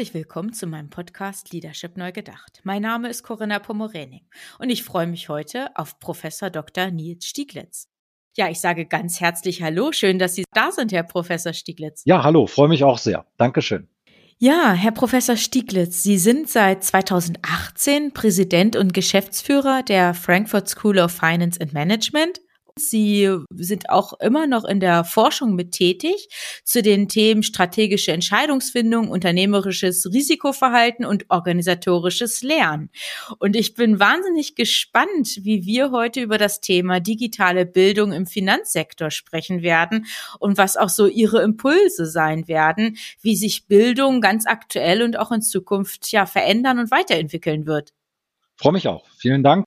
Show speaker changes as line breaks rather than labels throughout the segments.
Herzlich willkommen zu meinem Podcast Leadership Neu Gedacht. Mein Name ist Corinna Pomorening und ich freue mich heute auf Professor Dr. Nils Stieglitz. Ja, ich sage ganz herzlich Hallo. Schön, dass Sie da sind, Herr Professor Stieglitz.
Ja, hallo, freue mich auch sehr. Dankeschön.
Ja, Herr Professor Stieglitz, Sie sind seit 2018 Präsident und Geschäftsführer der Frankfurt School of Finance and Management Sie sind auch immer noch in der Forschung mit tätig zu den Themen strategische Entscheidungsfindung, unternehmerisches Risikoverhalten und organisatorisches Lernen. Und ich bin wahnsinnig gespannt, wie wir heute über das Thema digitale Bildung im Finanzsektor sprechen werden und was auch so Ihre Impulse sein werden, wie sich Bildung ganz aktuell und auch in Zukunft ja verändern und weiterentwickeln wird.
freue mich auch. Vielen Dank.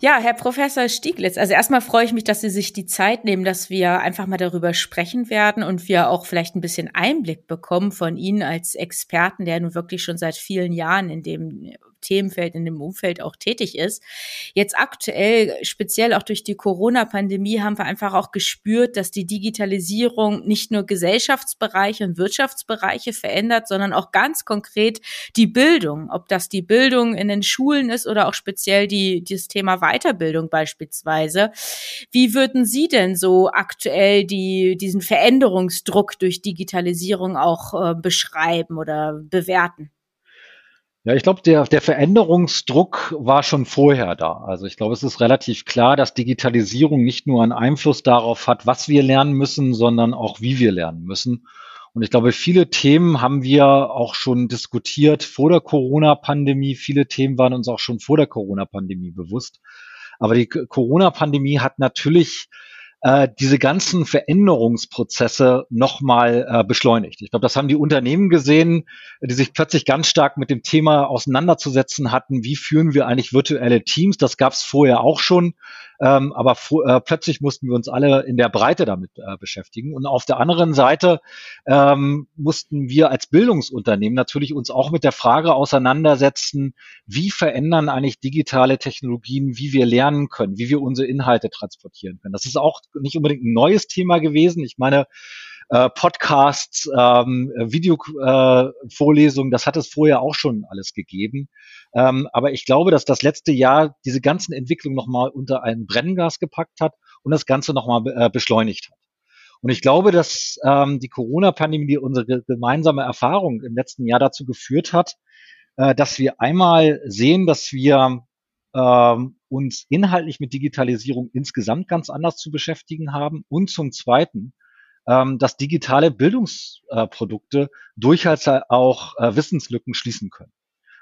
Ja, Herr Professor Stieglitz, also erstmal freue ich mich, dass Sie sich die Zeit nehmen, dass wir einfach mal darüber sprechen werden und wir auch vielleicht ein bisschen Einblick bekommen von Ihnen als Experten, der nun wirklich schon seit vielen Jahren in dem Themenfeld, in dem Umfeld auch tätig ist. Jetzt aktuell, speziell auch durch die Corona-Pandemie, haben wir einfach auch gespürt, dass die Digitalisierung nicht nur Gesellschaftsbereiche und Wirtschaftsbereiche verändert, sondern auch ganz konkret die Bildung. Ob das die Bildung in den Schulen ist oder auch speziell die, das Thema Weiterbildung beispielsweise. Wie würden Sie denn so aktuell die, diesen Veränderungsdruck durch Digitalisierung auch äh, beschreiben oder bewerten?
Ja, ich glaube, der, der Veränderungsdruck war schon vorher da. Also ich glaube, es ist relativ klar, dass Digitalisierung nicht nur einen Einfluss darauf hat, was wir lernen müssen, sondern auch, wie wir lernen müssen. Und ich glaube, viele Themen haben wir auch schon diskutiert vor der Corona-Pandemie. Viele Themen waren uns auch schon vor der Corona-Pandemie bewusst. Aber die Corona-Pandemie hat natürlich äh, diese ganzen Veränderungsprozesse nochmal äh, beschleunigt. Ich glaube, das haben die Unternehmen gesehen, die sich plötzlich ganz stark mit dem Thema auseinanderzusetzen hatten, wie führen wir eigentlich virtuelle Teams. Das gab es vorher auch schon, ähm, aber äh, plötzlich mussten wir uns alle in der Breite damit äh, beschäftigen. Und auf der anderen Seite ähm, mussten wir als Bildungsunternehmen natürlich uns auch mit der Frage auseinandersetzen, wie verändern eigentlich digitale Technologien, wie wir lernen können, wie wir unsere Inhalte transportieren können. Das ist auch nicht unbedingt ein neues Thema gewesen. Ich meine, äh, Podcasts, ähm, Videovorlesungen, äh, das hat es vorher auch schon alles gegeben. Ähm, aber ich glaube, dass das letzte Jahr diese ganzen Entwicklungen nochmal unter ein Brenngas gepackt hat und das Ganze nochmal äh, beschleunigt hat. Und ich glaube, dass ähm, die Corona-Pandemie, unsere gemeinsame Erfahrung im letzten Jahr dazu geführt hat, äh, dass wir einmal sehen, dass wir ähm, uns inhaltlich mit Digitalisierung insgesamt ganz anders zu beschäftigen haben und zum Zweiten, ähm, dass digitale Bildungsprodukte durchaus auch äh, Wissenslücken schließen können.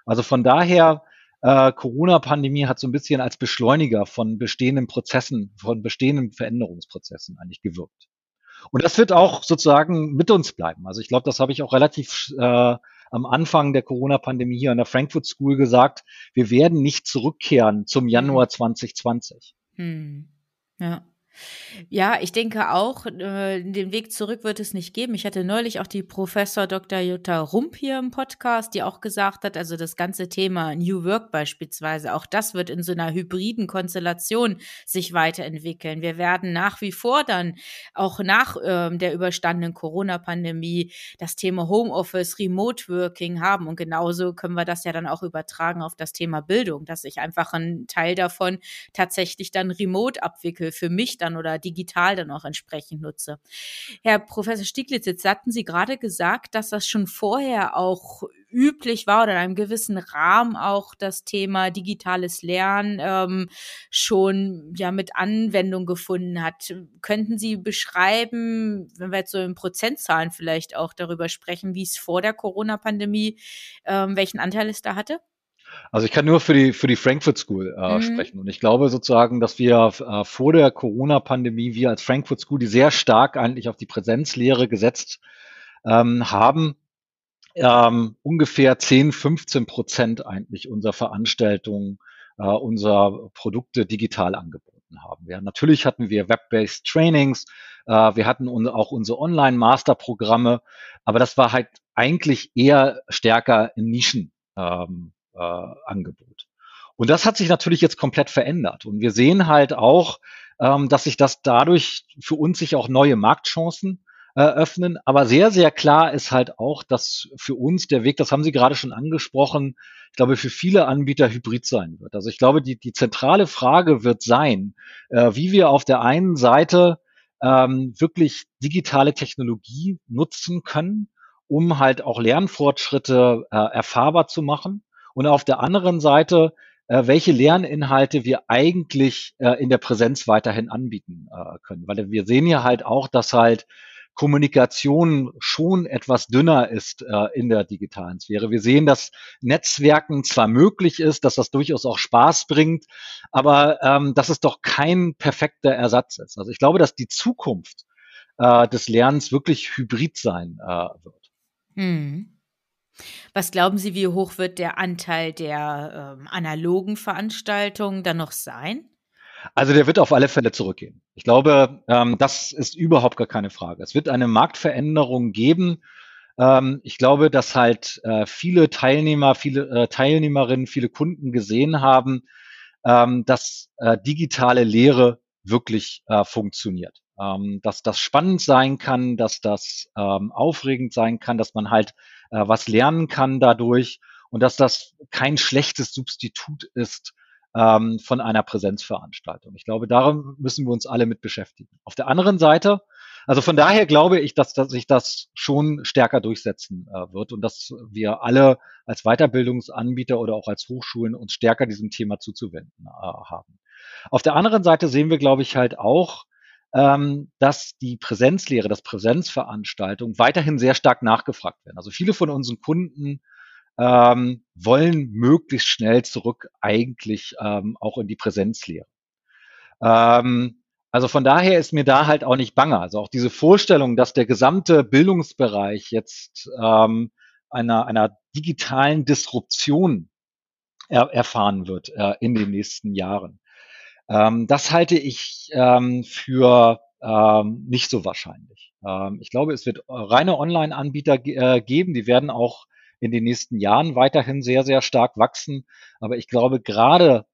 Also von daher, äh, Corona-Pandemie hat so ein bisschen als Beschleuniger von bestehenden Prozessen, von bestehenden Veränderungsprozessen eigentlich gewirkt. Und das wird auch sozusagen mit uns bleiben. Also ich glaube, das habe ich auch relativ äh, am Anfang der Corona-Pandemie hier an der Frankfurt School gesagt, wir werden nicht zurückkehren zum Januar 2020. Mhm. Hm.
Ja. Ja, ich denke auch, äh, den Weg zurück wird es nicht geben. Ich hatte neulich auch die Professor Dr. Jutta Rump hier im Podcast, die auch gesagt hat, also das ganze Thema New Work beispielsweise, auch das wird in so einer hybriden Konstellation sich weiterentwickeln. Wir werden nach wie vor dann auch nach ähm, der überstandenen Corona-Pandemie das Thema Homeoffice, Remote Working haben und genauso können wir das ja dann auch übertragen auf das Thema Bildung, dass ich einfach einen Teil davon tatsächlich dann remote abwickle für mich dann oder digital dann auch entsprechend nutze. Herr Professor Stieglitz, jetzt hatten Sie gerade gesagt, dass das schon vorher auch üblich war oder in einem gewissen Rahmen auch das Thema digitales Lernen ähm, schon ja mit Anwendung gefunden hat. Könnten Sie beschreiben, wenn wir jetzt so in Prozentzahlen vielleicht auch darüber sprechen, wie es vor der Corona-Pandemie, ähm, welchen Anteil es da hatte?
Also ich kann nur für die, für die Frankfurt School äh, mhm. sprechen. Und ich glaube sozusagen, dass wir äh, vor der Corona-Pandemie, wir als Frankfurt School, die sehr stark eigentlich auf die Präsenzlehre gesetzt ähm, haben, ähm, ungefähr 10, 15 Prozent eigentlich unserer Veranstaltungen, äh, unserer Produkte digital angeboten haben. Ja, natürlich hatten wir Web-based Trainings, äh, wir hatten un auch unsere Online-Master-Programme, aber das war halt eigentlich eher stärker im Nischen. Ähm, äh, Angebot. Und das hat sich natürlich jetzt komplett verändert. Und wir sehen halt auch, ähm, dass sich das dadurch für uns sich auch neue Marktchancen eröffnen. Aber sehr, sehr klar ist halt auch, dass für uns der Weg, das haben Sie gerade schon angesprochen, ich glaube, für viele Anbieter hybrid sein wird. Also ich glaube, die, die zentrale Frage wird sein, äh, wie wir auf der einen Seite ähm, wirklich digitale Technologie nutzen können, um halt auch Lernfortschritte äh, erfahrbar zu machen. Und auf der anderen Seite, äh, welche Lerninhalte wir eigentlich äh, in der Präsenz weiterhin anbieten äh, können. Weil wir sehen ja halt auch, dass halt Kommunikation schon etwas dünner ist äh, in der digitalen Sphäre. Wir sehen, dass Netzwerken zwar möglich ist, dass das durchaus auch Spaß bringt, aber ähm, dass es doch kein perfekter Ersatz ist. Also ich glaube, dass die Zukunft äh, des Lernens wirklich hybrid sein äh, wird.
Hm. Was glauben Sie, wie hoch wird der Anteil der ähm, analogen Veranstaltungen dann noch sein?
Also der wird auf alle Fälle zurückgehen. Ich glaube, ähm, das ist überhaupt gar keine Frage. Es wird eine Marktveränderung geben. Ähm, ich glaube, dass halt äh, viele Teilnehmer, viele äh, Teilnehmerinnen, viele Kunden gesehen haben, ähm, dass äh, digitale Lehre wirklich äh, funktioniert. Ähm, dass das spannend sein kann, dass das ähm, aufregend sein kann, dass man halt äh, was lernen kann dadurch und dass das kein schlechtes Substitut ist ähm, von einer Präsenzveranstaltung. Ich glaube, darum müssen wir uns alle mit beschäftigen. Auf der anderen Seite, also von daher glaube ich, dass, dass sich das schon stärker durchsetzen äh, wird und dass wir alle als Weiterbildungsanbieter oder auch als Hochschulen uns stärker diesem Thema zuzuwenden äh, haben. Auf der anderen Seite sehen wir, glaube ich, halt auch, dass die Präsenzlehre, das Präsenzveranstaltung weiterhin sehr stark nachgefragt werden. Also viele von unseren Kunden ähm, wollen möglichst schnell zurück eigentlich ähm, auch in die Präsenzlehre. Ähm, also von daher ist mir da halt auch nicht bange. Also auch diese Vorstellung, dass der gesamte Bildungsbereich jetzt ähm, einer, einer digitalen Disruption er, erfahren wird äh, in den nächsten Jahren. Ähm, das halte ich ähm, für ähm, nicht so wahrscheinlich. Ähm, ich glaube, es wird reine Online-Anbieter äh, geben, die werden auch in den nächsten Jahren weiterhin sehr, sehr stark wachsen. Aber ich glaube, gerade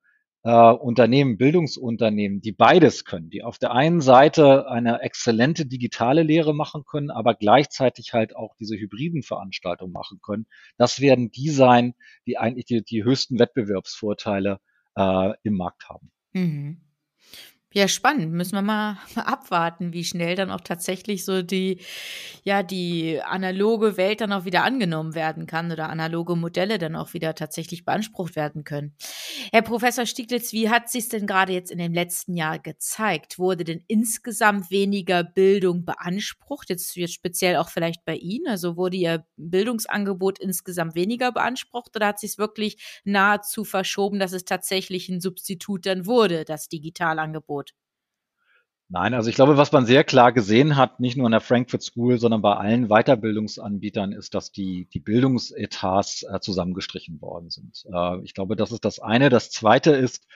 äh, Unternehmen, Bildungsunternehmen, die beides können, die auf der einen Seite eine exzellente digitale Lehre machen können, aber gleichzeitig halt auch diese hybriden Veranstaltungen machen können, das werden die sein, die eigentlich die, die höchsten Wettbewerbsvorteile äh, im Markt haben. Mhm.
Ja, spannend. Müssen wir mal abwarten, wie schnell dann auch tatsächlich so die, ja, die analoge Welt dann auch wieder angenommen werden kann oder analoge Modelle dann auch wieder tatsächlich beansprucht werden können. Herr Professor Stieglitz, wie hat sich denn gerade jetzt in dem letzten Jahr gezeigt? Wurde denn insgesamt weniger Bildung beansprucht? Jetzt, jetzt speziell auch vielleicht bei Ihnen? Also wurde Ihr Bildungsangebot insgesamt weniger beansprucht oder hat sich es wirklich nahezu verschoben, dass es tatsächlich ein Substitut dann wurde, das Digitalangebot?
Nein, also ich glaube, was man sehr klar gesehen hat, nicht nur in der Frankfurt School, sondern bei allen Weiterbildungsanbietern, ist, dass die, die Bildungsetats äh, zusammengestrichen worden sind. Äh, ich glaube, das ist das eine. Das zweite ist,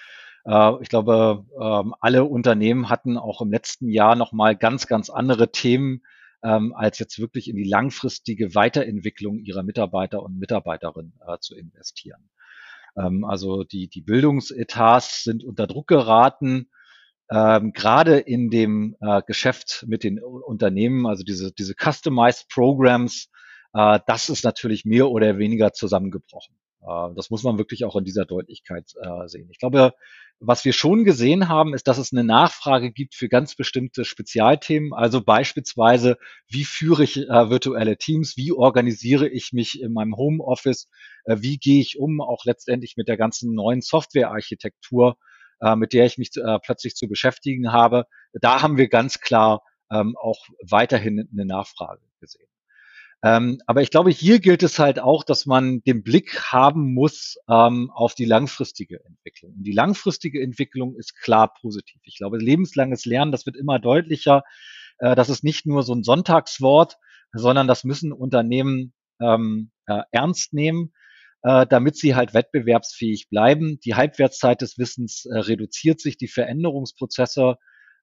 äh, ich glaube, ähm, alle Unternehmen hatten auch im letzten Jahr nochmal ganz, ganz andere Themen, ähm, als jetzt wirklich in die langfristige Weiterentwicklung ihrer Mitarbeiter und Mitarbeiterinnen äh, zu investieren. Ähm, also die, die Bildungsetats sind unter Druck geraten ähm, gerade in dem äh, Geschäft mit den Unternehmen, also diese, diese Customized Programs, äh, das ist natürlich mehr oder weniger zusammengebrochen. Äh, das muss man wirklich auch in dieser Deutlichkeit äh, sehen. Ich glaube, was wir schon gesehen haben, ist, dass es eine Nachfrage gibt für ganz bestimmte Spezialthemen. Also beispielsweise, wie führe ich äh, virtuelle Teams? Wie organisiere ich mich in meinem Homeoffice? Äh, wie gehe ich um auch letztendlich mit der ganzen neuen Softwarearchitektur? Äh, mit der ich mich äh, plötzlich zu beschäftigen habe. Da haben wir ganz klar ähm, auch weiterhin eine Nachfrage gesehen. Ähm, aber ich glaube, hier gilt es halt auch, dass man den Blick haben muss ähm, auf die langfristige Entwicklung. Und die langfristige Entwicklung ist klar positiv. Ich glaube, lebenslanges Lernen, das wird immer deutlicher. Äh, das ist nicht nur so ein Sonntagswort, sondern das müssen Unternehmen ähm, äh, ernst nehmen, äh, damit sie halt wettbewerbsfähig bleiben. Die Halbwertszeit des Wissens äh, reduziert sich, die Veränderungsprozesse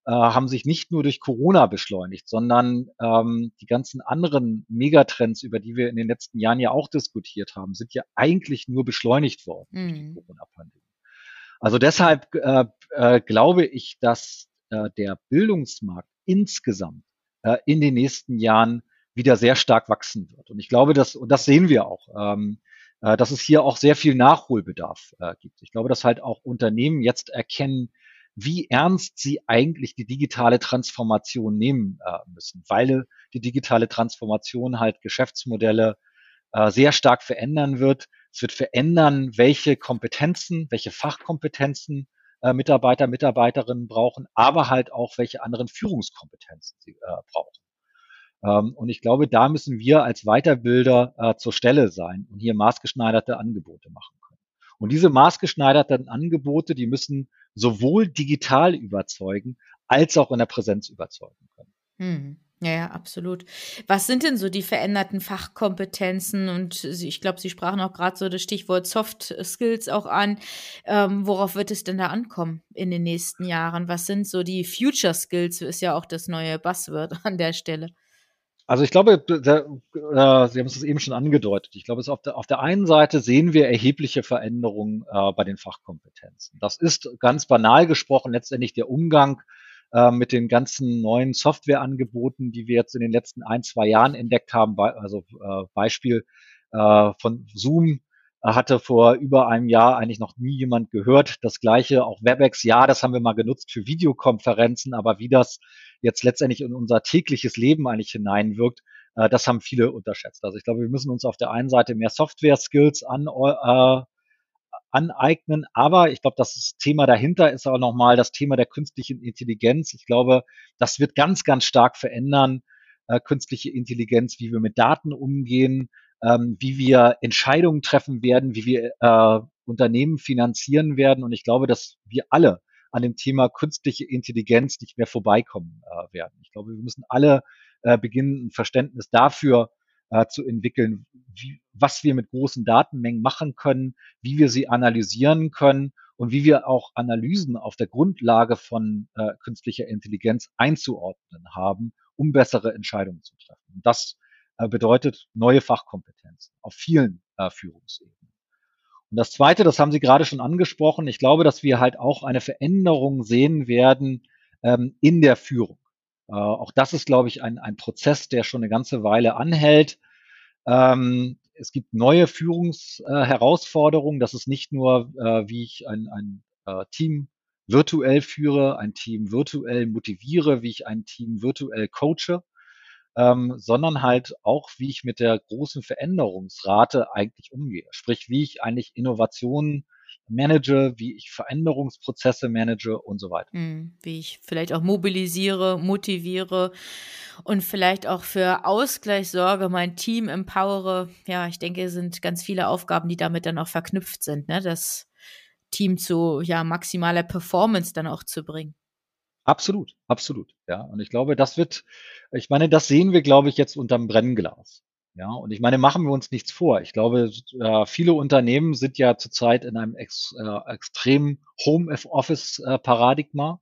äh, haben sich nicht nur durch Corona beschleunigt, sondern ähm, die ganzen anderen Megatrends, über die wir in den letzten Jahren ja auch diskutiert haben, sind ja eigentlich nur beschleunigt worden mhm. durch die mhm. Corona-Pandemie. Also deshalb äh, äh, glaube ich, dass äh, der Bildungsmarkt insgesamt äh, in den nächsten Jahren wieder sehr stark wachsen wird. Und ich glaube, dass, und das sehen wir auch, ähm, äh, dass es hier auch sehr viel Nachholbedarf äh, gibt. Ich glaube, dass halt auch Unternehmen jetzt erkennen, wie ernst sie eigentlich die digitale Transformation nehmen äh, müssen, weil die digitale Transformation halt Geschäftsmodelle äh, sehr stark verändern wird. Es wird verändern, welche Kompetenzen, welche Fachkompetenzen äh, Mitarbeiter, Mitarbeiterinnen brauchen, aber halt auch welche anderen Führungskompetenzen sie äh, brauchen. Ähm, und ich glaube, da müssen wir als Weiterbilder äh, zur Stelle sein und hier maßgeschneiderte Angebote machen können. Und diese maßgeschneiderten Angebote, die müssen sowohl digital überzeugen, als auch in der Präsenz überzeugen können.
Hm. Ja, ja, absolut. Was sind denn so die veränderten Fachkompetenzen? Und ich glaube, Sie sprachen auch gerade so das Stichwort Soft Skills auch an. Ähm, worauf wird es denn da ankommen in den nächsten Jahren? Was sind so die Future Skills? Ist ja auch das neue Buzzword an der Stelle.
Also ich glaube, da, äh, Sie haben es eben schon angedeutet. Ich glaube, auf der, auf der einen Seite sehen wir erhebliche Veränderungen äh, bei den Fachkompetenzen. Das ist ganz banal gesprochen letztendlich der Umgang äh, mit den ganzen neuen Softwareangeboten, die wir jetzt in den letzten ein, zwei Jahren entdeckt haben. Also äh, Beispiel äh, von Zoom hatte vor über einem Jahr eigentlich noch nie jemand gehört. Das gleiche auch WebEx, ja, das haben wir mal genutzt für Videokonferenzen, aber wie das jetzt letztendlich in unser tägliches Leben eigentlich hineinwirkt, äh, das haben viele unterschätzt. Also ich glaube, wir müssen uns auf der einen Seite mehr Software-Skills an, äh, aneignen, aber ich glaube, das Thema dahinter ist auch nochmal das Thema der künstlichen Intelligenz. Ich glaube, das wird ganz, ganz stark verändern, äh, künstliche Intelligenz, wie wir mit Daten umgehen, ähm, wie wir Entscheidungen treffen werden, wie wir äh, Unternehmen finanzieren werden. Und ich glaube, dass wir alle an dem Thema künstliche Intelligenz nicht mehr vorbeikommen äh, werden. Ich glaube, wir müssen alle äh, beginnen, ein Verständnis dafür äh, zu entwickeln, wie, was wir mit großen Datenmengen machen können, wie wir sie analysieren können und wie wir auch Analysen auf der Grundlage von äh, künstlicher Intelligenz einzuordnen haben, um bessere Entscheidungen zu treffen. Und das bedeutet neue Fachkompetenzen auf vielen äh, Führungsebenen. Und das Zweite, das haben Sie gerade schon angesprochen, ich glaube, dass wir halt auch eine Veränderung sehen werden ähm, in der Führung. Äh, auch das ist, glaube ich, ein, ein Prozess, der schon eine ganze Weile anhält. Ähm, es gibt neue Führungsherausforderungen. Äh, das ist nicht nur, äh, wie ich ein, ein äh, Team virtuell führe, ein Team virtuell motiviere, wie ich ein Team virtuell coache, ähm, sondern halt auch, wie ich mit der großen Veränderungsrate eigentlich umgehe. Sprich, wie ich eigentlich Innovationen manage, wie ich Veränderungsprozesse manage und so weiter.
Mhm, wie ich vielleicht auch mobilisiere, motiviere und vielleicht auch für Ausgleich sorge, mein Team empowere. Ja, ich denke, es sind ganz viele Aufgaben, die damit dann auch verknüpft sind, ne? das Team zu ja, maximaler Performance dann auch zu bringen.
Absolut, absolut. Ja, und ich glaube, das wird, ich meine, das sehen wir, glaube ich, jetzt unterm Brennglas. Ja, und ich meine, machen wir uns nichts vor. Ich glaube, äh, viele Unternehmen sind ja zurzeit in einem ex, äh, extremen Home-Office-Paradigma.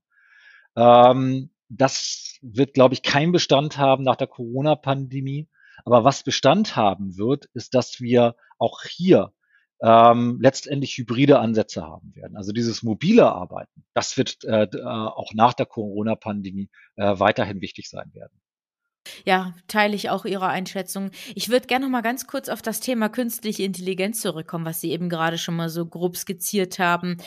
Ähm, das wird, glaube ich, keinen Bestand haben nach der Corona-Pandemie. Aber was Bestand haben wird, ist, dass wir auch hier ähm, letztendlich hybride Ansätze haben werden. Also dieses mobile Arbeiten, das wird äh, äh auch nach der Corona-Pandemie äh, weiterhin wichtig sein werden.
Ja, teile ich auch Ihre Einschätzung. Ich würde gerne noch mal ganz kurz auf das Thema künstliche Intelligenz zurückkommen, was Sie eben gerade schon mal so grob skizziert haben.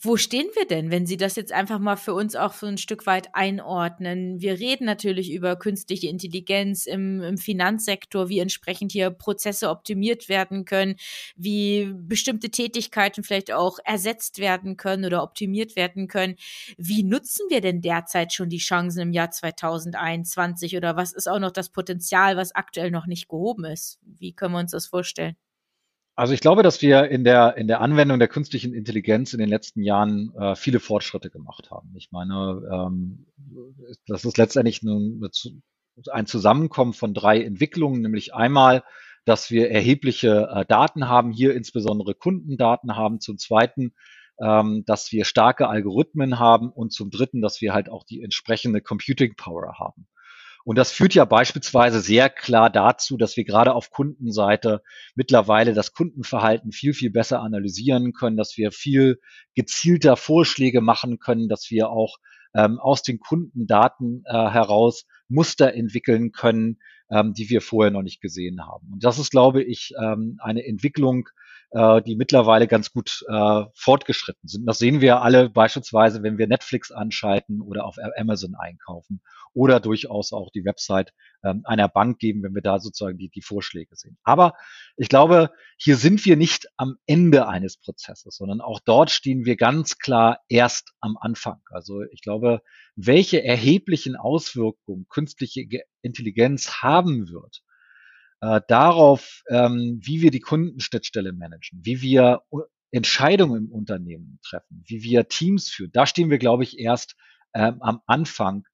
Wo stehen wir denn, wenn Sie das jetzt einfach mal für uns auch so ein Stück weit einordnen? Wir reden natürlich über künstliche Intelligenz im, im Finanzsektor, wie entsprechend hier Prozesse optimiert werden können, wie bestimmte Tätigkeiten vielleicht auch ersetzt werden können oder optimiert werden können. Wie nutzen wir denn derzeit schon die Chancen im Jahr 2021 oder was ist ist auch noch das Potenzial, was aktuell noch nicht gehoben ist. Wie können wir uns das vorstellen?
Also ich glaube, dass wir in der, in der Anwendung der künstlichen Intelligenz in den letzten Jahren äh, viele Fortschritte gemacht haben. Ich meine, ähm, das ist letztendlich ein, ein Zusammenkommen von drei Entwicklungen, nämlich einmal dass wir erhebliche äh, Daten haben, hier insbesondere Kundendaten haben. Zum Zweiten, ähm, dass wir starke Algorithmen haben und zum Dritten, dass wir halt auch die entsprechende Computing Power haben. Und das führt ja beispielsweise sehr klar dazu, dass wir gerade auf Kundenseite mittlerweile das Kundenverhalten viel, viel besser analysieren können, dass wir viel gezielter Vorschläge machen können, dass wir auch ähm, aus den Kundendaten äh, heraus Muster entwickeln können, ähm, die wir vorher noch nicht gesehen haben. Und das ist, glaube ich, ähm, eine Entwicklung, äh, die mittlerweile ganz gut äh, fortgeschritten sind. Das sehen wir alle beispielsweise, wenn wir Netflix anschalten oder auf Amazon einkaufen oder durchaus auch die Website ähm, einer Bank geben, wenn wir da sozusagen die, die Vorschläge sehen. Aber ich glaube, hier sind wir nicht am Ende eines Prozesses, sondern auch dort stehen wir ganz klar erst am Anfang. Also ich glaube, welche erheblichen Auswirkungen künstliche Intelligenz haben wird, äh, darauf, ähm, wie wir die Kundenschnittstelle managen, wie wir Entscheidungen im Unternehmen treffen, wie wir Teams führen. Da stehen wir, glaube ich, erst ähm, am Anfang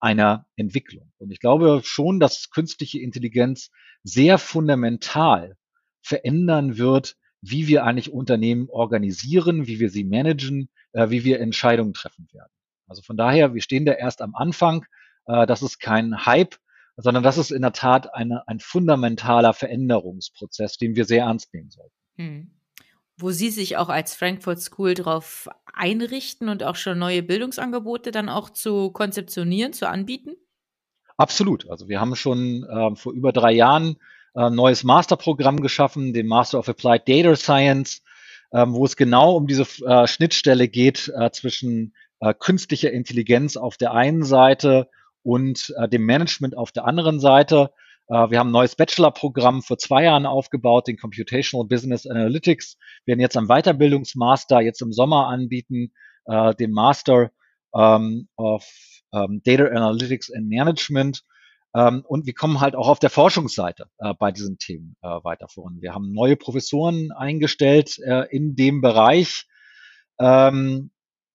einer Entwicklung. Und ich glaube schon, dass künstliche Intelligenz sehr fundamental verändern wird, wie wir eigentlich Unternehmen organisieren, wie wir sie managen, äh, wie wir Entscheidungen treffen werden. Also von daher, wir stehen da erst am Anfang. Äh, das ist kein Hype, sondern das ist in der Tat eine, ein fundamentaler Veränderungsprozess, den wir sehr ernst nehmen sollten. Hm.
Wo Sie sich auch als Frankfurt School darauf einrichten und auch schon neue Bildungsangebote dann auch zu konzeptionieren, zu anbieten?
Absolut. Also wir haben schon äh, vor über drei Jahren äh, ein neues Masterprogramm geschaffen, den Master of Applied Data Science, äh, wo es genau um diese äh, Schnittstelle geht äh, zwischen äh, künstlicher Intelligenz auf der einen Seite und äh, dem Management auf der anderen Seite. Äh, wir haben ein neues Bachelor-Programm vor zwei Jahren aufgebaut, den Computational Business Analytics. Wir werden jetzt am Weiterbildungsmaster jetzt im Sommer anbieten, äh, den Master ähm, of ähm, Data Analytics and Management. Ähm, und wir kommen halt auch auf der Forschungsseite äh, bei diesen Themen äh, weiter voran. Wir haben neue Professoren eingestellt äh, in dem Bereich. Ähm,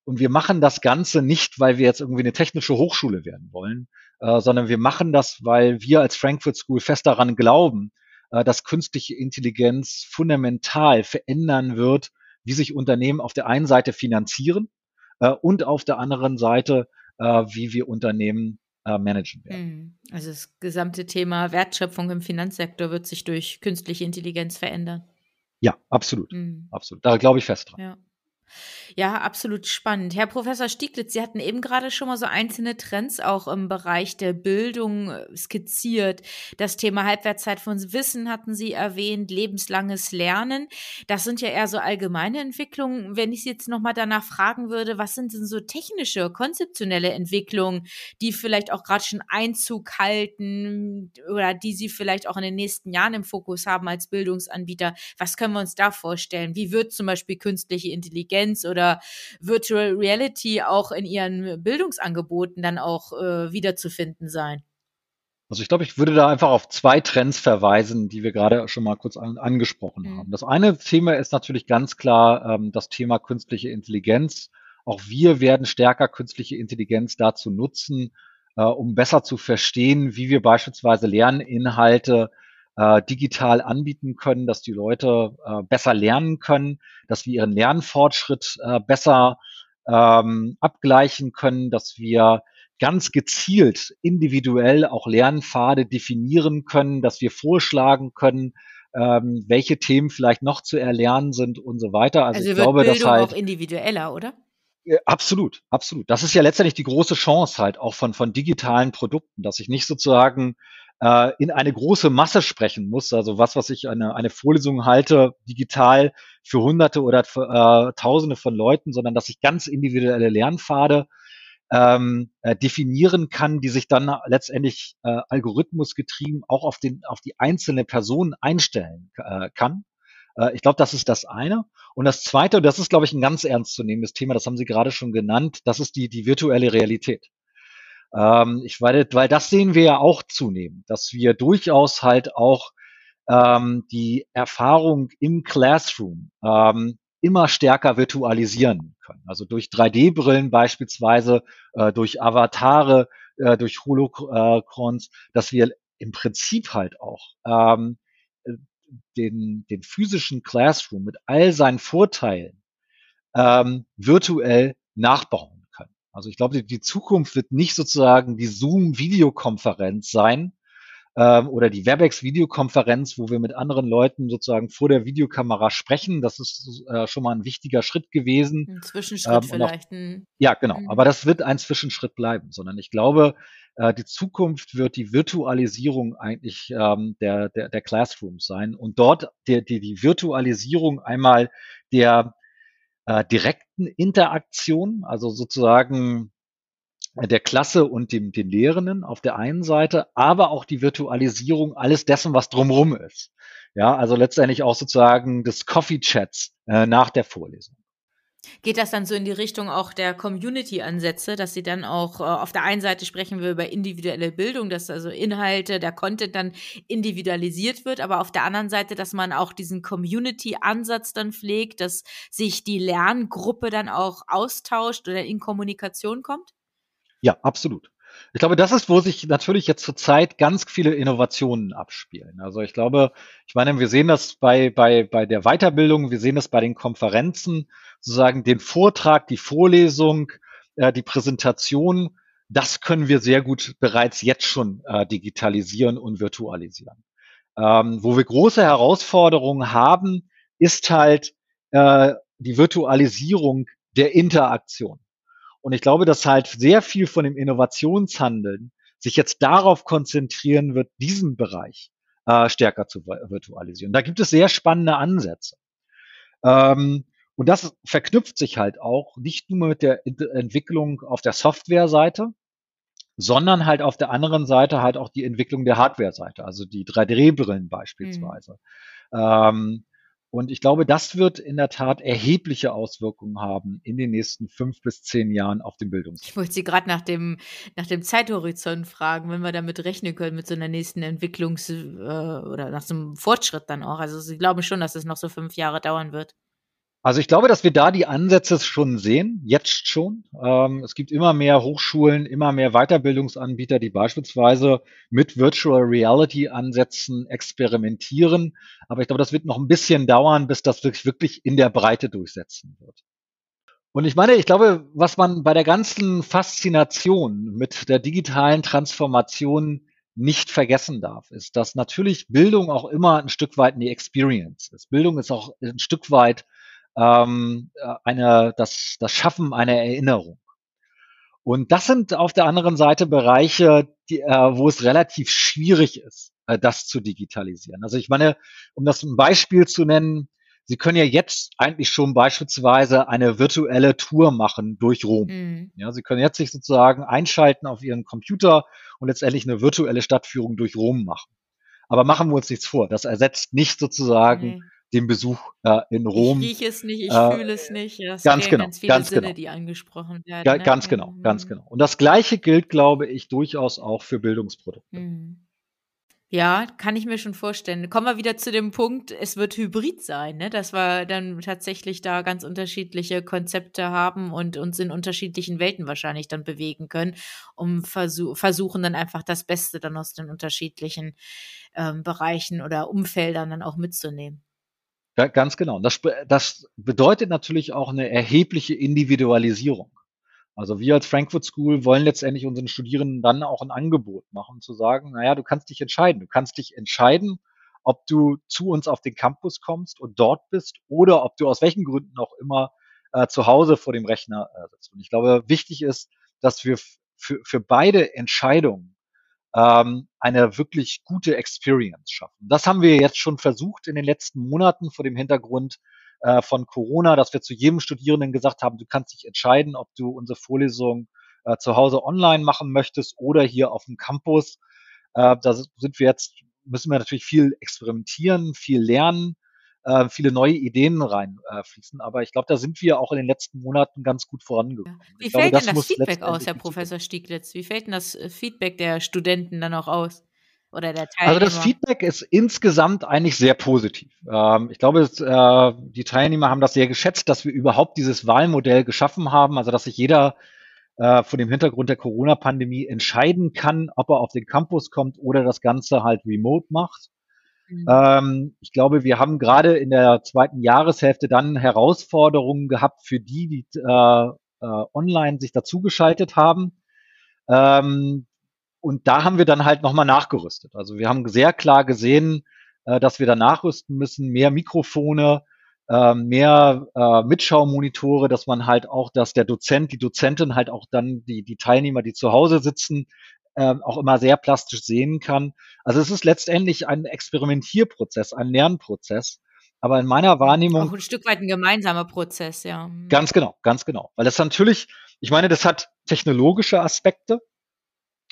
und wir machen das Ganze nicht, weil wir jetzt irgendwie eine technische Hochschule werden wollen, äh, sondern wir machen das, weil wir als Frankfurt School fest daran glauben, äh, dass künstliche Intelligenz fundamental verändern wird, wie sich Unternehmen auf der einen Seite finanzieren äh, und auf der anderen Seite, äh, wie wir Unternehmen äh, managen werden.
Hm. Also das gesamte Thema Wertschöpfung im Finanzsektor wird sich durch künstliche Intelligenz verändern.
Ja, absolut. Mhm. Absolut. Da glaube ich fest dran.
Ja. Ja, absolut spannend. Herr Professor Stieglitz, Sie hatten eben gerade schon mal so einzelne Trends auch im Bereich der Bildung äh, skizziert. Das Thema Halbwertszeit von Wissen hatten Sie erwähnt, lebenslanges Lernen. Das sind ja eher so allgemeine Entwicklungen. Wenn ich Sie jetzt nochmal danach fragen würde, was sind denn so technische, konzeptionelle Entwicklungen, die vielleicht auch gerade schon Einzug halten oder die Sie vielleicht auch in den nächsten Jahren im Fokus haben als Bildungsanbieter? Was können wir uns da vorstellen? Wie wird zum Beispiel künstliche Intelligenz Intelligenz oder Virtual Reality auch in ihren Bildungsangeboten dann auch äh, wiederzufinden sein?
Also ich glaube, ich würde da einfach auf zwei Trends verweisen, die wir gerade schon mal kurz an, angesprochen mhm. haben. Das eine Thema ist natürlich ganz klar ähm, das Thema künstliche Intelligenz. Auch wir werden stärker künstliche Intelligenz dazu nutzen, äh, um besser zu verstehen, wie wir beispielsweise Lerninhalte äh, digital anbieten können, dass die Leute äh, besser lernen können, dass wir ihren Lernfortschritt äh, besser ähm, abgleichen können, dass wir ganz gezielt individuell auch Lernpfade definieren können, dass wir vorschlagen können, ähm, welche Themen vielleicht noch zu erlernen sind und so weiter.
Also, also ich glaube, Bildung dass halt auch individueller, oder?
Absolut, absolut. Das ist ja letztendlich die große Chance halt auch von, von digitalen Produkten, dass ich nicht sozusagen äh, in eine große Masse sprechen muss. Also was, was ich eine, eine Vorlesung halte, digital für Hunderte oder für, äh, Tausende von Leuten, sondern dass ich ganz individuelle Lernpfade ähm, äh, definieren kann, die sich dann letztendlich äh, algorithmusgetrieben auch auf, den, auf die einzelne Person einstellen äh, kann. Äh, ich glaube, das ist das eine. Und das zweite, und das ist, glaube ich, ein ganz ernstzunehmendes Thema, das haben Sie gerade schon genannt, das ist die, die virtuelle Realität. Ähm, ich weil, weil das sehen wir ja auch zunehmend, dass wir durchaus halt auch ähm, die Erfahrung im Classroom ähm, immer stärker virtualisieren können. Also durch 3D-Brillen beispielsweise, äh, durch Avatare, äh, durch Holocrons, dass wir im Prinzip halt auch ähm, den, den physischen Classroom mit all seinen Vorteilen ähm, virtuell nachbauen. Also ich glaube, die, die Zukunft wird nicht sozusagen die Zoom-Videokonferenz sein, ähm, oder die Webex-Videokonferenz, wo wir mit anderen Leuten sozusagen vor der Videokamera sprechen. Das ist äh, schon mal ein wichtiger Schritt gewesen.
Ein Zwischenschritt ähm, vielleicht. Auch,
ja, genau. Mhm. Aber das wird ein Zwischenschritt bleiben, sondern ich glaube, äh, die Zukunft wird die Virtualisierung eigentlich ähm, der, der, der Classrooms sein und dort die, die, die Virtualisierung einmal der äh, direkten Interaktion, also sozusagen der Klasse und dem, den Lehrenden auf der einen Seite, aber auch die Virtualisierung alles dessen, was drumherum ist. Ja, also letztendlich auch sozusagen des Coffee Chats äh, nach der Vorlesung.
Geht das dann so in die Richtung auch der Community-Ansätze, dass sie dann auch äh, auf der einen Seite sprechen wir über individuelle Bildung, dass also Inhalte, der Content dann individualisiert wird, aber auf der anderen Seite, dass man auch diesen Community-Ansatz dann pflegt, dass sich die Lerngruppe dann auch austauscht oder in Kommunikation kommt?
Ja, absolut. Ich glaube, das ist, wo sich natürlich jetzt zurzeit ganz viele Innovationen abspielen. Also ich glaube, ich meine, wir sehen das bei, bei, bei der Weiterbildung, wir sehen das bei den Konferenzen, sozusagen den Vortrag, die Vorlesung, äh, die Präsentation, das können wir sehr gut bereits jetzt schon äh, digitalisieren und virtualisieren. Ähm, wo wir große Herausforderungen haben, ist halt äh, die Virtualisierung der Interaktion. Und ich glaube, dass halt sehr viel von dem Innovationshandeln sich jetzt darauf konzentrieren wird, diesen Bereich äh, stärker zu virtualisieren. Da gibt es sehr spannende Ansätze. Ähm, und das verknüpft sich halt auch nicht nur mit der Entwicklung auf der Software-Seite, sondern halt auf der anderen Seite halt auch die Entwicklung der Hardware-Seite, also die 3D-Brillen mhm. beispielsweise. Mhm. Ähm, und ich glaube, das wird in der Tat erhebliche Auswirkungen haben in den nächsten fünf bis zehn Jahren auf den Bildungssektor.
Ich wollte Sie gerade nach dem, nach dem Zeithorizont fragen, wenn wir damit rechnen können mit so einer nächsten Entwicklungs- äh, oder nach so einem Fortschritt dann auch. Also Sie glauben schon, dass es noch so fünf Jahre dauern wird.
Also ich glaube, dass wir da die Ansätze schon sehen, jetzt schon. Ähm, es gibt immer mehr Hochschulen, immer mehr Weiterbildungsanbieter, die beispielsweise mit Virtual Reality Ansätzen experimentieren. Aber ich glaube, das wird noch ein bisschen dauern, bis das wirklich, wirklich in der Breite durchsetzen wird. Und ich meine, ich glaube, was man bei der ganzen Faszination mit der digitalen Transformation nicht vergessen darf, ist, dass natürlich Bildung auch immer ein Stück weit eine Experience ist. Bildung ist auch ein Stück weit ähm, äh, eine, das, das Schaffen einer Erinnerung. Und das sind auf der anderen Seite Bereiche, die, äh, wo es relativ schwierig ist, äh, das zu digitalisieren. Also ich meine, um das ein Beispiel zu nennen, Sie können ja jetzt eigentlich schon beispielsweise eine virtuelle Tour machen durch Rom. Mhm. Ja, Sie können jetzt sich sozusagen einschalten auf Ihren Computer und letztendlich eine virtuelle Stadtführung durch Rom machen. Aber machen wir uns nichts vor. Das ersetzt nicht sozusagen mhm den Besuch äh, in Rom.
Ich rieche es nicht, ich äh, fühle es nicht.
Das ganz genau,
ganz
viele ganz
Sinne,
genau.
die angesprochen werden.
Ja, ne? Ganz genau, mhm. ganz genau. Und das Gleiche gilt, glaube ich, durchaus auch für Bildungsprodukte.
Mhm. Ja, kann ich mir schon vorstellen. Kommen wir wieder zu dem Punkt, es wird hybrid sein, ne? dass wir dann tatsächlich da ganz unterschiedliche Konzepte haben und uns in unterschiedlichen Welten wahrscheinlich dann bewegen können, um versuch versuchen dann einfach das Beste dann aus den unterschiedlichen ähm, Bereichen oder Umfeldern dann auch mitzunehmen.
Ja, ganz genau. Das, das bedeutet natürlich auch eine erhebliche Individualisierung. Also wir als Frankfurt School wollen letztendlich unseren Studierenden dann auch ein Angebot machen, zu sagen, naja, du kannst dich entscheiden. Du kannst dich entscheiden, ob du zu uns auf den Campus kommst und dort bist oder ob du aus welchen Gründen auch immer äh, zu Hause vor dem Rechner äh, sitzt. Und ich glaube, wichtig ist, dass wir für, für beide Entscheidungen ähm, eine wirklich gute Experience schaffen. Das haben wir jetzt schon versucht in den letzten Monaten vor dem Hintergrund äh, von Corona, dass wir zu jedem Studierenden gesagt haben, du kannst dich entscheiden, ob du unsere Vorlesung äh, zu Hause online machen möchtest oder hier auf dem Campus. Äh, da sind wir jetzt, müssen wir natürlich viel experimentieren, viel lernen äh, viele neue Ideen reinfließen. Äh, Aber ich glaube, da sind wir auch in den letzten Monaten ganz gut vorangekommen.
Wie fällt glaube, denn das Feedback aus, Herr Professor Stieglitz? Wie fällt denn das äh, Feedback der Studenten dann auch aus? Oder der
Teilnehmer? Also das Feedback ist insgesamt eigentlich sehr positiv. Ähm, ich glaube, es, äh, die Teilnehmer haben das sehr geschätzt, dass wir überhaupt dieses Wahlmodell geschaffen haben, also dass sich jeder äh, vor dem Hintergrund der Corona-Pandemie entscheiden kann, ob er auf den Campus kommt oder das Ganze halt remote macht. Mhm. Ähm, ich glaube, wir haben gerade in der zweiten Jahreshälfte dann Herausforderungen gehabt für die, die äh, äh, online sich dazugeschaltet haben. Ähm, und da haben wir dann halt nochmal nachgerüstet. Also wir haben sehr klar gesehen, äh, dass wir da nachrüsten müssen, mehr Mikrofone, äh, mehr äh, Mitschaumonitore, dass man halt auch, dass der Dozent, die Dozentin halt auch dann die, die Teilnehmer, die zu Hause sitzen, äh, auch immer sehr plastisch sehen kann. Also es ist letztendlich ein Experimentierprozess, ein Lernprozess. Aber in meiner Wahrnehmung.
Auch ein Stück weit ein gemeinsamer Prozess, ja.
Ganz genau, ganz genau. Weil das natürlich, ich meine, das hat technologische Aspekte.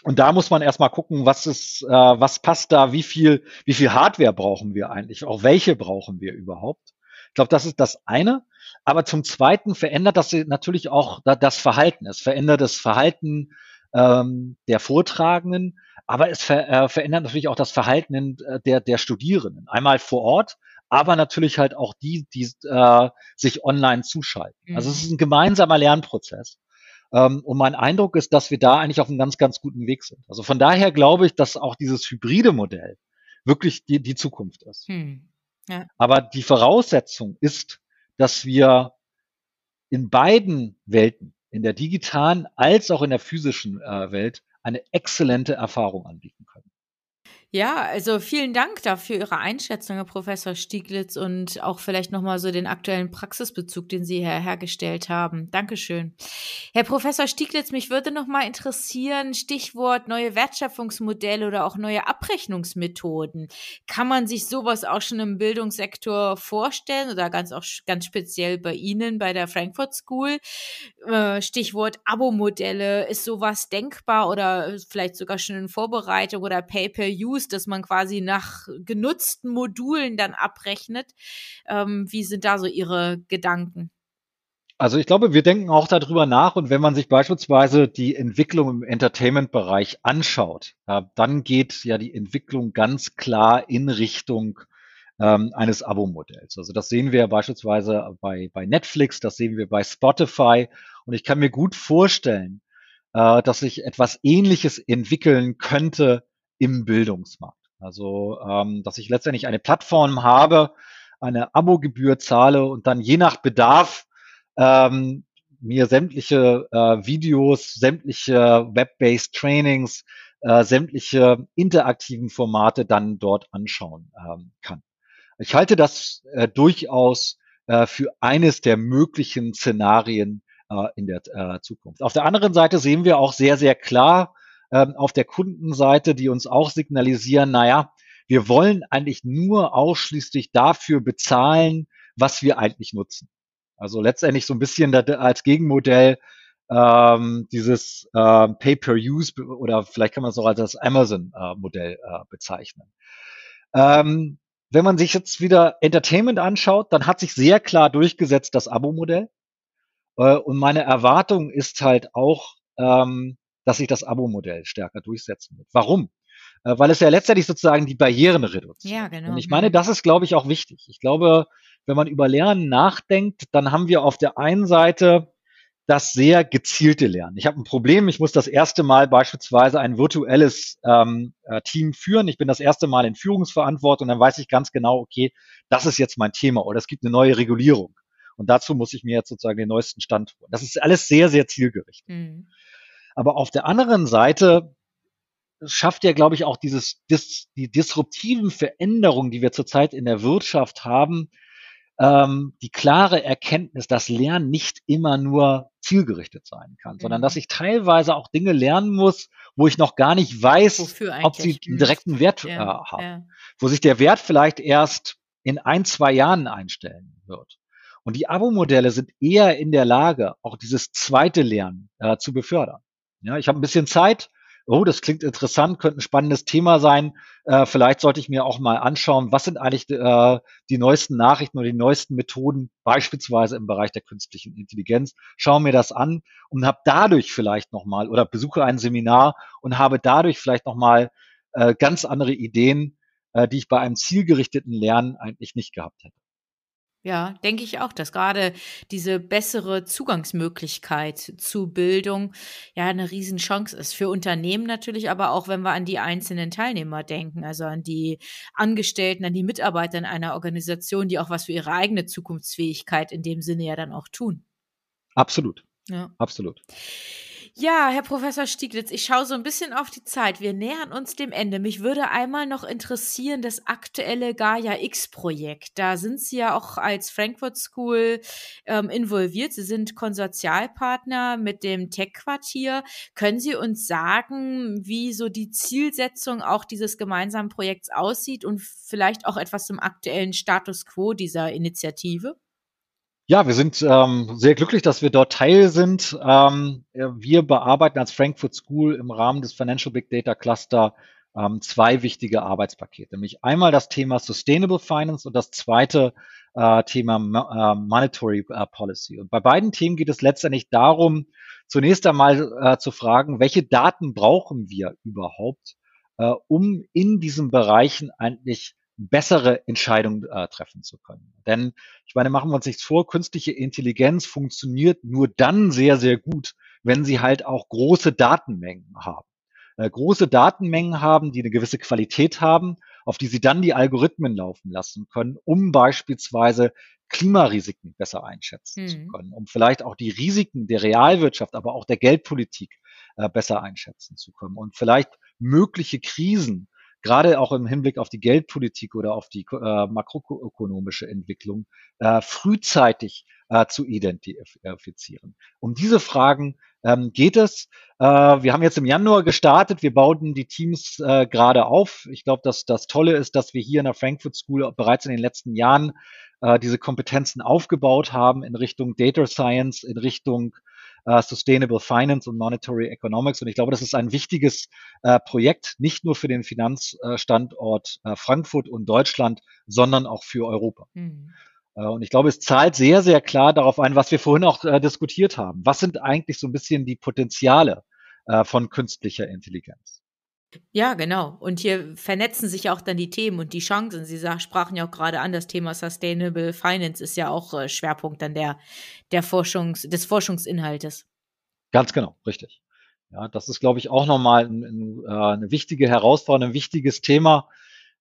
Und da muss man erstmal gucken, was ist, äh, was passt da, wie viel, wie viel Hardware brauchen wir eigentlich, auch welche brauchen wir überhaupt. Ich glaube, das ist das eine. Aber zum Zweiten verändert das natürlich auch das Verhalten. Es verändert das Verhalten ähm, der Vortragenden, aber es ver äh, verändert natürlich auch das Verhalten äh, der, der Studierenden. Einmal vor Ort, aber natürlich halt auch die, die äh, sich online zuschalten. Mhm. Also es ist mhm. ein gemeinsamer Lernprozess. Ähm, und mein Eindruck ist, dass wir da eigentlich auf einem ganz, ganz guten Weg sind. Also von daher glaube ich, dass auch dieses hybride Modell wirklich die, die Zukunft ist. Hm. Ja. Aber die Voraussetzung ist, dass wir in beiden Welten, in der digitalen als auch in der physischen äh, Welt, eine exzellente Erfahrung anbieten.
Ja, also vielen Dank dafür Ihre Einschätzung, Herr Professor Stieglitz, und auch vielleicht nochmal so den aktuellen Praxisbezug, den Sie her hergestellt haben. Dankeschön. Herr Professor Stieglitz, mich würde nochmal interessieren, Stichwort neue Wertschöpfungsmodelle oder auch neue Abrechnungsmethoden. Kann man sich sowas auch schon im Bildungssektor vorstellen oder ganz auch ganz speziell bei Ihnen bei der Frankfurt School? Äh, Stichwort Abo-Modelle. Ist sowas denkbar oder vielleicht sogar schon in Vorbereitung oder Pay-per-Use? Use, dass man quasi nach genutzten Modulen dann abrechnet. Ähm, wie sind da so Ihre Gedanken?
Also ich glaube, wir denken auch darüber nach und wenn man sich beispielsweise die Entwicklung im Entertainment-Bereich anschaut, ja, dann geht ja die Entwicklung ganz klar in Richtung ähm, eines Abo-Modells. Also das sehen wir beispielsweise bei, bei Netflix, das sehen wir bei Spotify und ich kann mir gut vorstellen, äh, dass sich etwas Ähnliches entwickeln könnte im Bildungsmarkt. Also, ähm, dass ich letztendlich eine Plattform habe, eine Abogebühr zahle und dann je nach Bedarf ähm, mir sämtliche äh, Videos, sämtliche Web-based Trainings, äh, sämtliche interaktiven Formate dann dort anschauen ähm, kann. Ich halte das äh, durchaus äh, für eines der möglichen Szenarien äh, in der äh, Zukunft. Auf der anderen Seite sehen wir auch sehr, sehr klar, ähm, auf der Kundenseite, die uns auch signalisieren, naja, wir wollen eigentlich nur ausschließlich dafür bezahlen, was wir eigentlich nutzen. Also letztendlich so ein bisschen als Gegenmodell ähm, dieses äh, Pay-per-Use oder vielleicht kann man es auch als das Amazon-Modell äh, äh, bezeichnen. Ähm, wenn man sich jetzt wieder Entertainment anschaut, dann hat sich sehr klar durchgesetzt das Abo-Modell. Äh, und meine Erwartung ist halt auch, ähm, dass sich das Abo-Modell stärker durchsetzen wird. Warum? Äh, weil es ja letztendlich sozusagen die Barrieren reduziert. Ja, genau. Und ich meine, das ist, glaube ich, auch wichtig. Ich glaube, wenn man über Lernen nachdenkt, dann haben wir auf der einen Seite das sehr gezielte Lernen. Ich habe ein Problem, ich muss das erste Mal beispielsweise ein virtuelles ähm, äh, Team führen. Ich bin das erste Mal in Führungsverantwortung, dann weiß ich ganz genau, okay, das ist jetzt mein Thema oder es gibt eine neue Regulierung. Und dazu muss ich mir jetzt sozusagen den neuesten Stand holen. Das ist alles sehr, sehr zielgerichtet. Mhm. Aber auf der anderen Seite schafft ja, glaube ich, auch dieses, dis, die disruptiven Veränderungen, die wir zurzeit in der Wirtschaft haben, ähm, die klare Erkenntnis, dass Lernen nicht immer nur zielgerichtet sein kann, mhm. sondern dass ich teilweise auch Dinge lernen muss, wo ich noch gar nicht weiß, ob sie einen direkten Wert ja, äh, haben, ja. wo sich der Wert vielleicht erst in ein, zwei Jahren einstellen wird. Und die Abo-Modelle sind eher in der Lage, auch dieses zweite Lernen äh, zu befördern. Ja, ich habe ein bisschen Zeit. Oh, das klingt interessant, könnte ein spannendes Thema sein. Äh, vielleicht sollte ich mir auch mal anschauen, was sind eigentlich äh, die neuesten Nachrichten oder die neuesten Methoden, beispielsweise im Bereich der künstlichen Intelligenz. Schaue mir das an und habe dadurch vielleicht nochmal oder besuche ein Seminar und habe dadurch vielleicht nochmal äh, ganz andere Ideen, äh, die ich bei einem zielgerichteten Lernen eigentlich nicht gehabt hätte.
Ja, denke ich auch, dass gerade diese bessere Zugangsmöglichkeit zu Bildung ja eine Riesenchance ist. Für Unternehmen natürlich, aber auch wenn wir an die einzelnen Teilnehmer denken, also an die Angestellten, an die Mitarbeiter in einer Organisation, die auch was für ihre eigene Zukunftsfähigkeit in dem Sinne ja dann auch tun.
Absolut. Ja. Absolut.
Ja, Herr Professor Stieglitz, ich schaue so ein bisschen auf die Zeit. Wir nähern uns dem Ende. Mich würde einmal noch interessieren, das aktuelle Gaia X-Projekt. Da sind Sie ja auch als Frankfurt School ähm, involviert. Sie sind Konsortialpartner mit dem Tech-Quartier. Können Sie uns sagen, wie so die Zielsetzung auch dieses gemeinsamen Projekts aussieht und vielleicht auch etwas zum aktuellen Status quo dieser Initiative?
Ja, wir sind ähm, sehr glücklich, dass wir dort Teil sind. Ähm, wir bearbeiten als Frankfurt School im Rahmen des Financial Big Data Cluster ähm, zwei wichtige Arbeitspakete, nämlich einmal das Thema Sustainable Finance und das zweite äh, Thema äh, Monetary äh, Policy. Und bei beiden Themen geht es letztendlich darum, zunächst einmal äh, zu fragen, welche Daten brauchen wir überhaupt, äh, um in diesen Bereichen eigentlich bessere Entscheidungen äh, treffen zu können. Denn ich meine, machen wir uns nichts vor, künstliche Intelligenz funktioniert nur dann sehr, sehr gut, wenn sie halt auch große Datenmengen haben. Äh, große Datenmengen haben, die eine gewisse Qualität haben, auf die sie dann die Algorithmen laufen lassen können, um beispielsweise Klimarisiken besser einschätzen mhm. zu können, um vielleicht auch die Risiken der Realwirtschaft, aber auch der Geldpolitik äh, besser einschätzen zu können und vielleicht mögliche Krisen gerade auch im Hinblick auf die Geldpolitik oder auf die äh, makroökonomische Entwicklung äh, frühzeitig äh, zu identifizieren. Um diese Fragen ähm, geht es. Äh, wir haben jetzt im Januar gestartet. Wir bauten die Teams äh, gerade auf. Ich glaube, dass das Tolle ist, dass wir hier in der Frankfurt School bereits in den letzten Jahren äh, diese Kompetenzen aufgebaut haben in Richtung Data Science, in Richtung äh, Sustainable Finance und Monetary Economics. Und ich glaube, das ist ein wichtiges äh, Projekt, nicht nur für den Finanzstandort äh, Frankfurt und Deutschland, sondern auch für Europa. Mhm. Und ich glaube, es zahlt sehr, sehr klar darauf ein, was wir vorhin auch äh, diskutiert haben. Was sind eigentlich so ein bisschen die Potenziale äh, von künstlicher Intelligenz?
Ja, genau. Und hier vernetzen sich auch dann die Themen und die Chancen. Sie sprachen ja auch gerade an, das Thema Sustainable Finance ist ja auch äh, Schwerpunkt dann der, der Forschungs-, des Forschungsinhaltes.
Ganz genau, richtig. Ja, das ist, glaube ich, auch nochmal ein, ein, äh, eine wichtige Herausforderung, ein wichtiges Thema.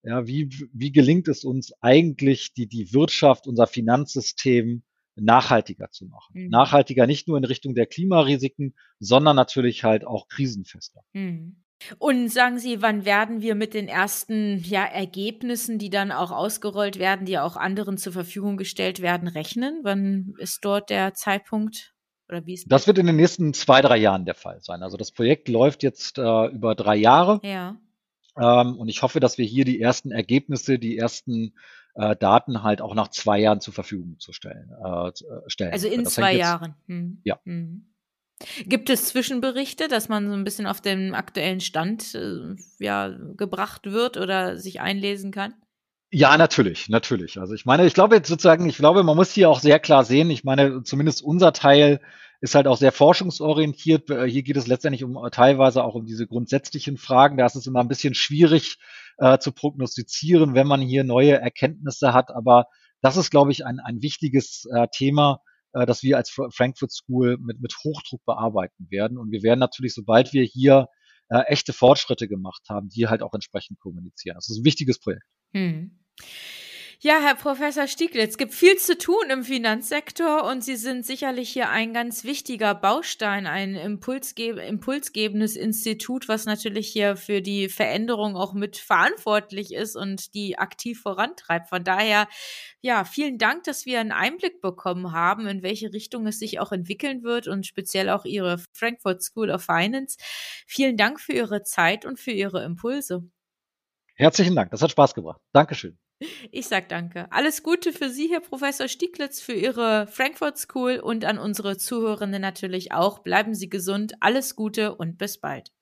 Ja, wie, wie gelingt es uns eigentlich, die, die Wirtschaft, unser Finanzsystem nachhaltiger zu machen? Mhm. Nachhaltiger nicht nur in Richtung der Klimarisiken, sondern natürlich halt auch krisenfester. Mhm.
Und sagen Sie, wann werden wir mit den ersten ja, Ergebnissen, die dann auch ausgerollt werden, die auch anderen zur Verfügung gestellt werden, rechnen? Wann ist dort der Zeitpunkt?
Oder wie ist das wird in den nächsten zwei, drei Jahren der Fall sein. Also das Projekt läuft jetzt äh, über drei Jahre. Ja. Ähm, und ich hoffe, dass wir hier die ersten Ergebnisse, die ersten äh, Daten halt auch nach zwei Jahren zur Verfügung zu stellen. Äh, äh stellen.
Also in das zwei Jahren. Hm. Ja. Hm. Gibt es Zwischenberichte, dass man so ein bisschen auf den aktuellen Stand äh, ja, gebracht wird oder sich einlesen kann?
Ja, natürlich, natürlich. Also ich meine, ich glaube jetzt sozusagen, ich glaube, man muss hier auch sehr klar sehen, ich meine, zumindest unser Teil ist halt auch sehr forschungsorientiert. Äh, hier geht es letztendlich um teilweise auch um diese grundsätzlichen Fragen. Da ist es immer ein bisschen schwierig äh, zu prognostizieren, wenn man hier neue Erkenntnisse hat. Aber das ist, glaube ich, ein, ein wichtiges äh, Thema, äh, dass wir als Frankfurt School mit, mit Hochdruck bearbeiten werden. Und wir werden natürlich, sobald wir hier äh, echte Fortschritte gemacht haben, die halt auch entsprechend kommunizieren. Das ist ein wichtiges Projekt. Hm.
Ja, Herr Professor Stieglitz, es gibt viel zu tun im Finanzsektor und Sie sind sicherlich hier ein ganz wichtiger Baustein, ein impulsge impulsgebendes Institut, was natürlich hier für die Veränderung auch mit verantwortlich ist und die aktiv vorantreibt. Von daher, ja, vielen Dank, dass wir einen Einblick bekommen haben, in welche Richtung es sich auch entwickeln wird und speziell auch Ihre Frankfurt School of Finance. Vielen Dank für Ihre Zeit und für Ihre Impulse.
Herzlichen Dank, das hat Spaß gebracht. Dankeschön.
Ich sag danke. Alles Gute für Sie, Herr Professor Stieglitz, für Ihre Frankfurt School und an unsere Zuhörenden natürlich auch. Bleiben Sie gesund, alles Gute und bis bald.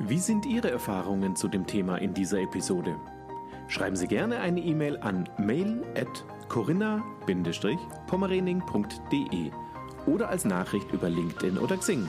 Wie sind Ihre Erfahrungen zu dem Thema in dieser Episode? Schreiben Sie gerne eine E-Mail an mail.corinna-pommerening.de oder als Nachricht über LinkedIn oder Xing.